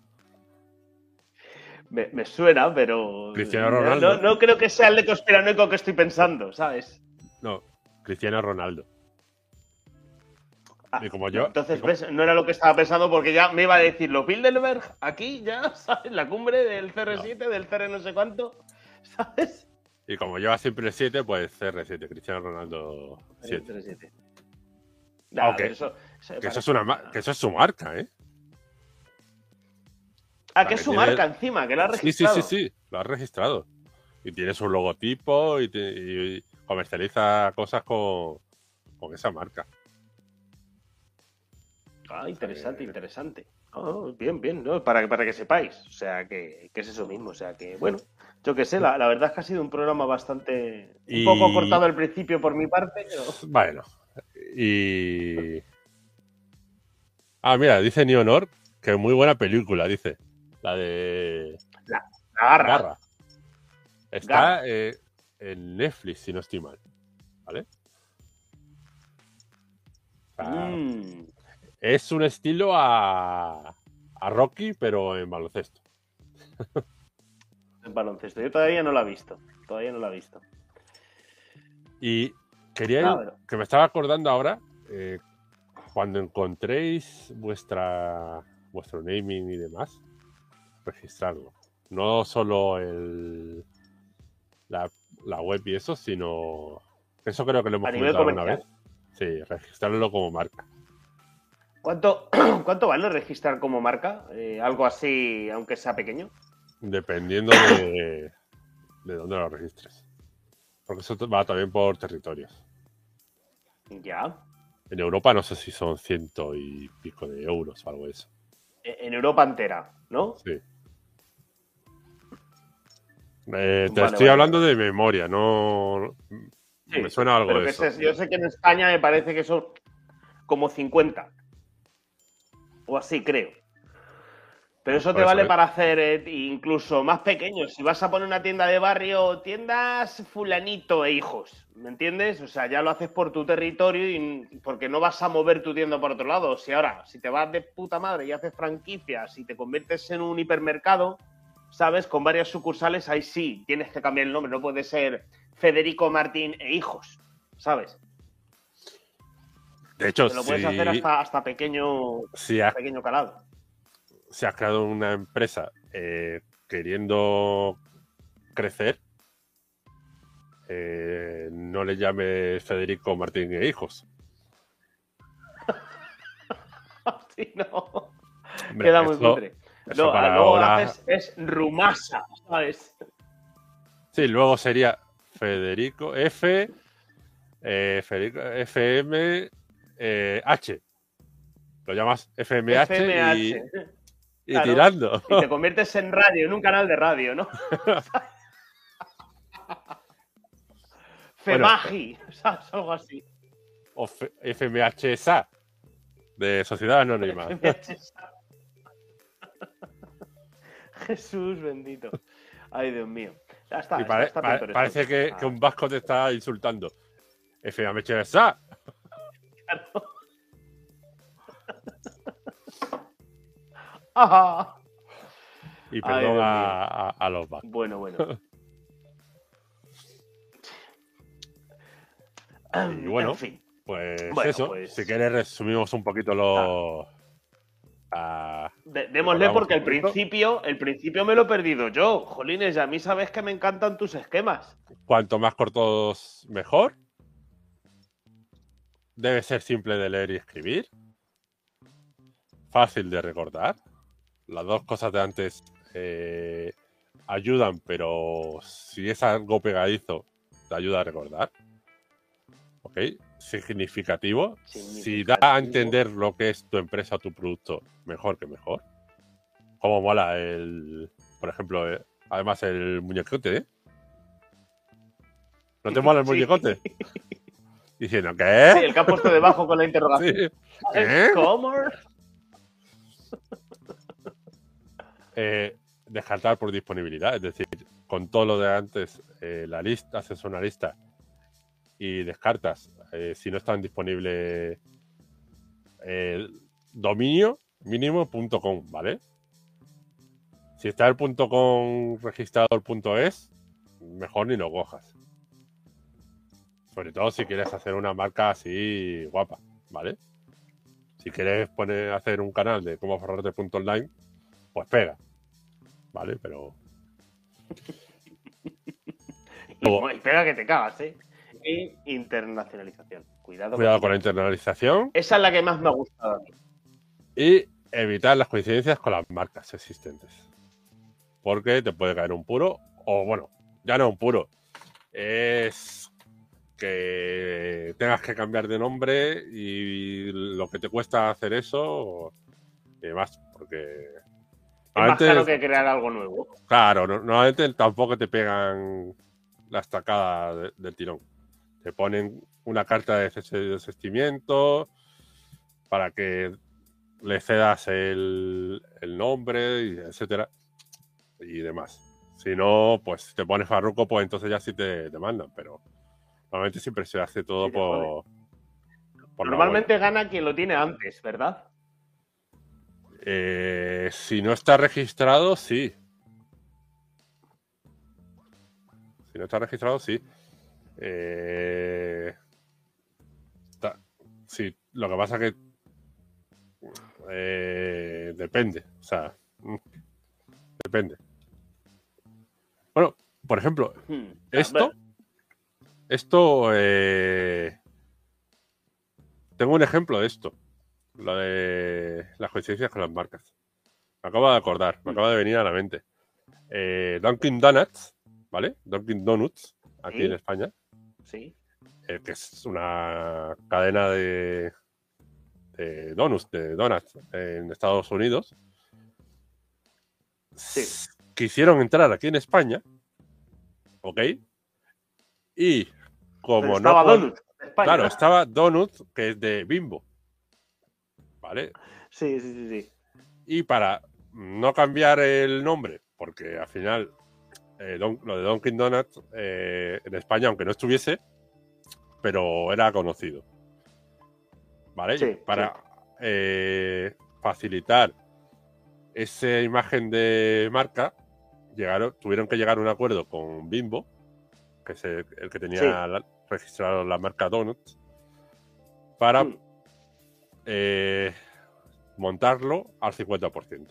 Me, suena, pero. Cristiano Ronaldo. No, creo que sea el de conspiranoico que estoy pensando, ¿sabes? No, Cristiano Ronaldo. Y como yo. Entonces, ¿ves? No era lo que estaba pensando porque ya me iba a decir lo Bilderberg aquí, ya, ¿sabes? La cumbre del CR7, del CR no sé cuánto, ¿sabes? Y como lleva siempre el 7, pues CR7, Cristiano Ronaldo 7. CR7. eso, que, eso es una, que eso es su marca, ¿eh? Ah, que es su marca encima, que la ha registrado. Sí, sí, sí, sí, lo ha registrado. Y tiene su logotipo y, comercializa cosas con, esa marca. Ah, interesante, interesante. Oh, bien, bien, ¿no? para, para que sepáis. O sea, que, es eso mismo. O sea, que bueno, yo qué sé, la, verdad es que ha sido un programa bastante. Un poco cortado al principio por mi parte, pero. Bueno, y. Ah, mira, dice Ni Honor que muy buena película, dice. La de. La, garra. Está eh, en Netflix, si no estoy mal. ¿Vale? Mm. Es un estilo a, a Rocky, pero en baloncesto. en baloncesto. Yo todavía no la he visto. Todavía no la he visto. Y quería que me estaba acordando ahora, eh, cuando encontréis vuestra vuestro naming y demás, registrarlo. No solo el, la, web y eso, sino. Eso creo que lo hemos comentado una vez. Sí, registrarlo como marca. ¿Cuánto, cuánto vale registrar como marca? Eh, algo así, aunque sea pequeño. Dependiendo de, de dónde lo registres. Porque eso va también por territorios. Ya. En Europa no sé si son ciento y pico de euros o algo de eso. E, en Europa entera, ¿no? Sí. Eh, te estoy hablando de memoria, no. me suena algo de eso. yo sé que en España me parece que son como 50. O así, creo. Pero eso te vale para hacer eh, incluso más pequeños. Si vas a poner una tienda de barrio, tiendas fulanito e hijos, ¿me entiendes? O sea, ya lo haces por tu territorio y porque no vas a mover tu tienda por otro lado. Si ahora, si te vas de puta madre y haces franquicias y te conviertes en un hipermercado, ¿sabes? Con varias sucursales, ahí sí, tienes que cambiar el nombre, no puede ser Federico Martín e hijos, ¿sabes? De hecho, Te lo puedes hacer hasta, pequeño, pequeño calado. Si has creado una empresa eh, queriendo crecer, eh, no le llames Federico Martín e hijos. sí, no. Queda muy padre no, luego es Rumasa, ¿sabes? Sí, luego sería Federico F, eh, Federico, FM, eh, H. Lo llamas FMH, y, y tirando. Y te conviertes en radio, en un canal de radio, ¿no? Femagi. Algo así. O FMHSA, de Sociedad Anónima. Jesús bendito. Ay, Dios mío. Ya está. parece que, un vasco te está insultando. FMHSA. Y perdón a, los vascos. Bueno, bueno. y bueno, pues eso. Pues si quieres resumimos un poquito los, démosle porque al principio, el principio me lo he perdido yo. Jolines, a mí sabes que me encantan tus esquemas. Cuanto más cortos, mejor. Debe ser simple de leer y escribir. Fácil de recordar. Las dos cosas de antes eh, ayudan, pero si es algo pegadizo, te ayuda a recordar. ¿Ok? significativo, si da a entender lo que es tu empresa o tu producto, mejor que mejor. cómo mola el. Por ejemplo, eh, además el muñecote, ¿eh? ¿No te mola el Sí. muñecote? Diciendo, Sí, ¿qué? el que ha puesto debajo con la interrogación. Sí. ¿Eh? ¿Cómo? Eh, descartar por disponibilidad, es decir, con todo lo de antes, eh, la lista, haces una lista y descartas eh, si no están disponible el dominio mínimo punto .com, ¿vale? Si está el punto .com registrado el punto .es, mejor ni lo cojas. Sobre todo si quieres hacer una marca así guapa, ¿vale? Si quieres poner, hacer un canal de cómo forrarte punto online, pues pega. ¿Vale? Pero. Luego- Y pega que te cagas, ¿eh? Y internacionalización. Cuidado. Cuidado con la internalización Esa es la que más me ha gustado a mí. y evitar las coincidencias con las marcas existentes. Porque te puede caer un puro, o bueno, ya no un puro. Es que tengas que cambiar de nombre y lo que te cuesta hacer eso y demás. Porque. Más caro que crear algo nuevo. Claro, no- normalmente tampoco te pegan la estacada de- del tirón. Te ponen una carta de desistimiento para que le cedas el, el nombre, y etcétera, y demás. Si no, pues si te pones farruco, pues entonces ya sí te demandan, pero normalmente siempre se hace todo Sí te por, Normalmente gana quien lo tiene antes, ¿verdad? Eh, si no está registrado, sí. Si no está registrado, sí. Eh, está- sí, lo que pasa que eh, depende. O sea, mm, depende. Bueno, por ejemplo, Hmm. esto, esto, eh, tengo un ejemplo de esto, lo de las coincidencias con las marcas. Me acabo de acordar, me acaba de venir a la mente. Eh, Dunkin' Donuts, ¿vale? Dunkin' Donuts, aquí Sí. en España, Sí. eh, que es una cadena de, de donuts, de donuts en Estados Unidos. Sí. Quisieron entrar aquí en España, ¿ok? Y como Pero no estaba Donut. España. Claro, estaba Donut, que es de Bimbo. ¿Vale? Sí, sí, sí, sí. Y para no cambiar el nombre, porque al final eh, Don- lo de Dunkin' Donuts eh, en España, aunque no estuviese, pero era conocido. ¿Vale? Sí, para eh, facilitar esa imagen de marca, llegaron, tuvieron que llegar a un acuerdo con Bimbo, que es el, el que tenía Sí. la- registrado la marca Donuts, para Hmm. Eh, montarlo al 50%.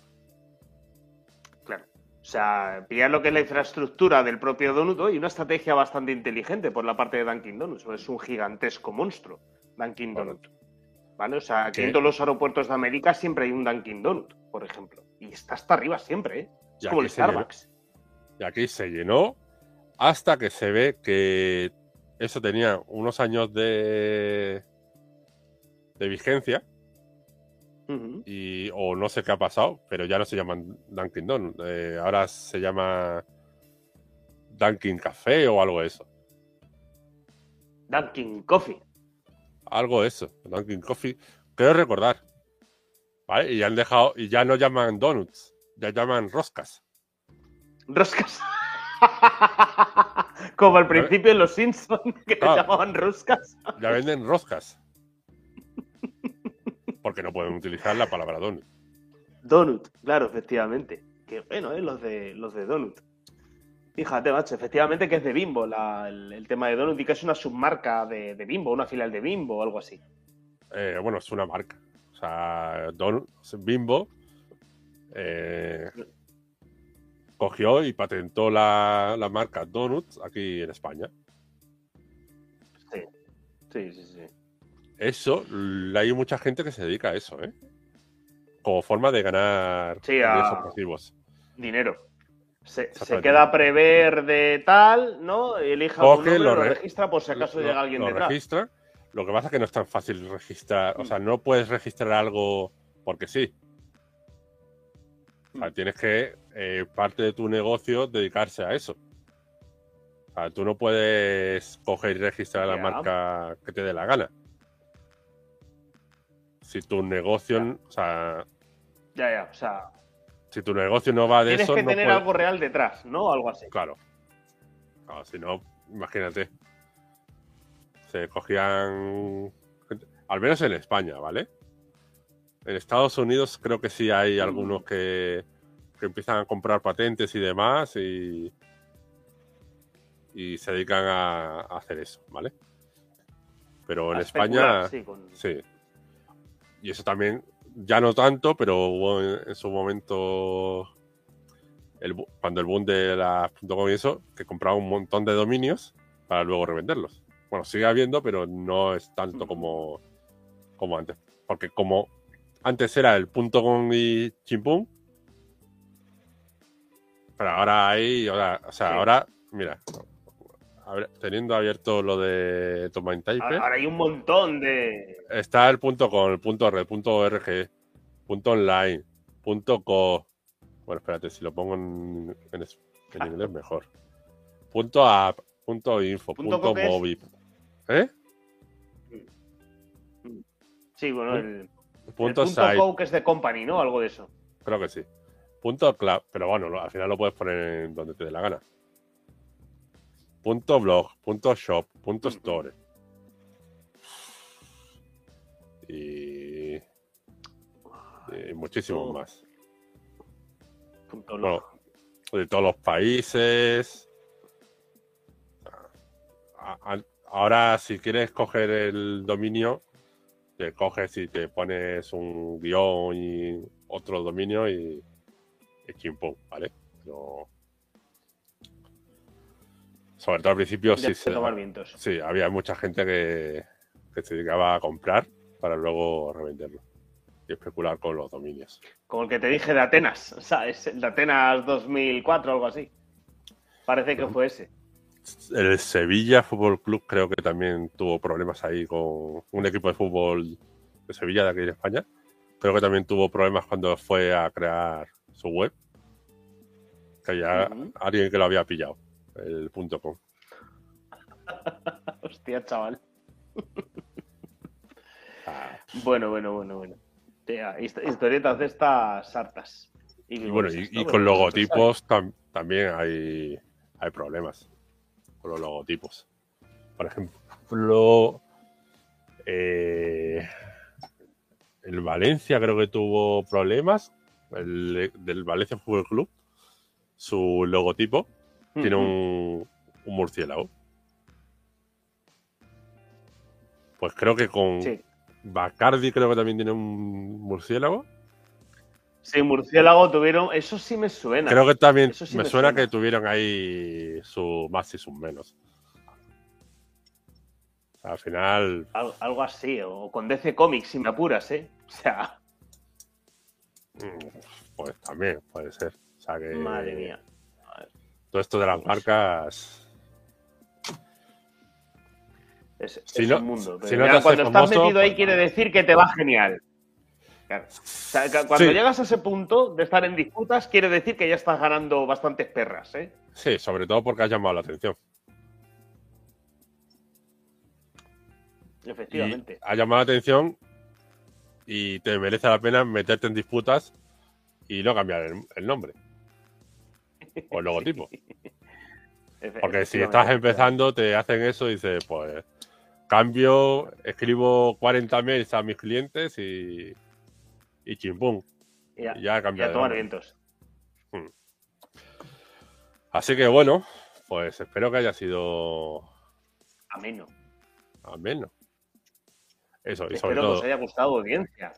Claro. O sea, pillar lo que es la infraestructura del propio Donut y una estrategia bastante inteligente por la parte de Dunkin' Donuts. Es un gigantesco monstruo, Dunkin'. Donut. ¿Vale? O sea, Que- en todos los aeropuertos de América siempre hay un Dunkin' Donut, por ejemplo. Y está hasta arriba siempre, ¿eh? Es como aquí el llenó. Starbucks. Y aquí se llenó hasta que se ve que eso tenía unos años de, de vigencia y o no sé qué ha pasado, pero ya no se llaman Dunkin' Donuts. eh, ahora se llama Dunkin' Café o algo de eso. Dunkin' Coffee. Algo de eso. Dunkin' Coffee. Creo recordar. ¿Vale? Y ya han dejado, y ya no llaman donuts, ya llaman roscas. Roscas. Como al principio en Los Simpsons, que Claro. llamaban roscas. Ya venden roscas. Porque no pueden utilizar la palabra donut. Donut, claro, efectivamente. Qué bueno, ¿eh? Los de, los de Donut. Fíjate, macho, efectivamente que es de Bimbo la- el, el tema de Donut y que es una submarca de, de Bimbo, una filial de Bimbo o algo así. Eh, bueno, es una marca. O sea, Don, Bimbo eh, cogió y patentó la, la marca Donuts aquí en España. Sí, sí, sí. Eso, hay mucha gente que se dedica a eso, ¿eh? Como forma de ganar Sí, a- pasivos. Dinero. Se, queda a prever de tal, ¿no? Elija un Coge, nombre, lo lo, re- registra por si acaso Lo- llega alguien lo detrás. registra. Lo que pasa es que no es tan fácil registrar. O Mm. sea, no puedes registrar algo porque sí. O sea, tienes que, eh, parte de tu negocio, dedicarse a eso. O sea, tú no puedes coger y registrar la Ya. marca que te dé la gana. Si tu negocio, Ya. o sea, Ya, ya, o sea, si tu negocio no va de tienes eso, que no tener puedes- algo real detrás, ¿no? Algo así. Claro. Claro, si no, imagínate. Se cogían. Al menos en España, ¿vale? En Estados Unidos creo que sí hay Mm. algunos que, que empiezan a comprar patentes y demás y. Y se dedican a, a hacer eso, ¿vale? Pero en España. sí, con- Sí. Y eso también, ya no tanto, pero hubo en, en su momento, el cuando el boom de las .com y eso, que compraba un montón de dominios para luego revenderlos. Bueno, sigue habiendo, pero no es tanto como, como antes. Porque como antes era el .com y chimpum, pero ahora hay, ahora, o sea, Sí. ahora, mira, ver, teniendo abierto lo de Type, Ahora hay un montón de. Está el punto con, el punto red, punto org, punto online, punto co. Bueno, espérate, si lo pongo en, en en Ah. inglés mejor. Punto app, punto info, ¿Punto punto, móvil. ¿Eh? Sí, bueno, el, el Punto co que es de company, ¿no? Algo de eso. creo que sí. Punto pero bueno, al final lo puedes poner en donde te dé la gana. Punto blog, punto shop, punto store. Y, y muchísimos más. Punto de todos los países. Ahora, si quieres coger el dominio, te coges y te pones un guion y otro dominio y, y chimpum, ¿vale? Pero, sobre todo al principio, sí, se- sí, había mucha gente que, que se dedicaba a comprar para luego revenderlo y especular con los dominios. Como el que te dije de Atenas, ¿sabes? El de Atenas 2004 o algo así. Parece que fue ese. El Sevilla Fútbol Club creo que también tuvo problemas ahí con un equipo de fútbol de Sevilla, de aquí de España. Creo que también tuvo problemas cuando fue a crear su web. Que ya alguien que lo había pillado, el punto com. Hostia, chaval. Ah, Bueno, bueno, bueno, bueno. Tía, hist- historietas de estas hartas. y bueno, y, con Pero, logotipos tam- también hay, hay problemas. Con los logotipos. Por ejemplo, eh, el Valencia creo que tuvo problemas. El del Valencia Fútbol Club. Su logotipo tiene un, un murciélago. Pues creo que con Sí. Bacardi creo que también tiene un murciélago. Sí, murciélago tuvieron. Eso sí me suena. Creo que también sí me, me suena, suena. que tuvieron ahí su más y sus menos. Al final, Al- algo así. O con DC Comics, si me apuras, ¿eh? O sea, mm, pues también puede ser. O sea que madre mía. Todo esto de las marcas. Es, Si es no- un mundo. si no cuando estás metido ahí pues quiere decir que te va genial. Claro. O sea, que cuando Sí. llegas a ese punto de estar en disputas, quiere decir que ya estás ganando bastantes perras, ¿eh? Sí, sobre todo porque has llamado la atención. Efectivamente. ha llamado la atención y te merece la pena meterte en disputas y no cambiar el, el nombre o el logotipo. Porque si estás empezando, te hacen eso y dices, pues cambio, escribo 40 mails a mis clientes y, y chimpum. Y a, Y ya he tomar vientos. Así que bueno, pues espero que haya sido Ameno. ameno. Eso, y sobre Espero que os haya gustado audiencia.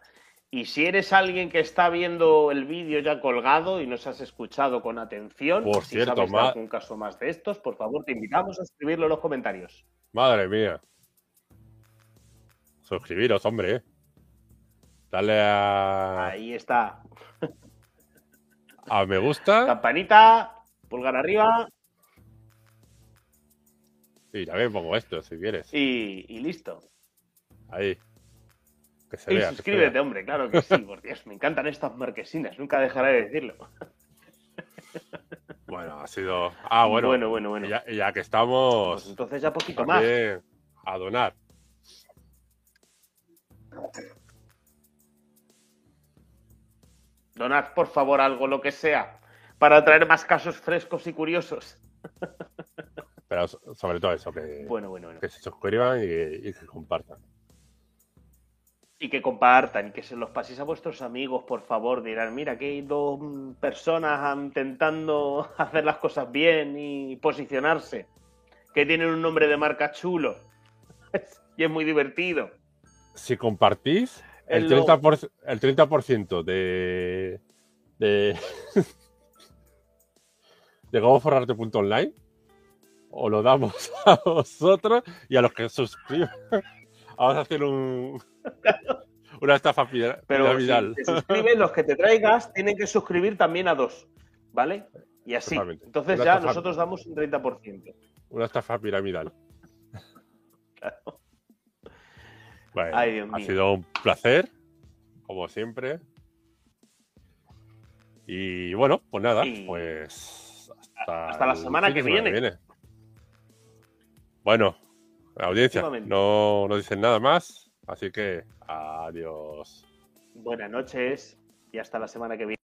Y si eres alguien que está viendo el vídeo ya colgado y nos has escuchado con atención, Por si cierto, sabes de algún caso más de estos, por favor, te invitamos a escribirlo en los comentarios. Madre mía. Suscribiros, hombre. Dale a, Ahí está. a me gusta Campanita, pulgar arriba y también pongo esto si quieres. y, y listo. Ahí. Que se Y vea. suscríbete, vea. hombre, claro que sí, por Dios, me encantan estas marquesinas, nunca dejaré de decirlo. Bueno, ha sido. Ah, bueno. bueno, bueno. bueno. Ya, que estamos. Pues entonces ya poquito más. a donar. Donad, por favor, algo, lo que sea, para traer más casos frescos y curiosos. Pero so- sobre todo eso, que, Bueno, bueno, bueno. que se suscriban y, y que compartan. Y que compartan, que se los paséis a vuestros amigos, por favor. Dirán, mira, que hay dos personas intentando hacer las cosas bien y posicionarse, que tienen un nombre de marca chulo. y es muy divertido. Si compartís, el El logo. 30%, el 30% de. de. de gomoforrarte.online os lo damos a vosotros y a los que suscriban. Vamos a hacer un. una estafa pira- Pero si piramidal. te suscriben, los que te traigas tienen que suscribir también a dos, ¿vale? Y así. Totalmente. Entonces Una ya estafa- nosotros damos un 30%. Una estafa piramidal. Claro. Ay, Dios ha mío. sido un placer, como siempre. Y bueno, pues nada, Y- pues hasta, Hasta la semana que viene. Bueno, la audiencia, no, no dicen nada más, así que adiós. Buenas noches y hasta la semana que viene.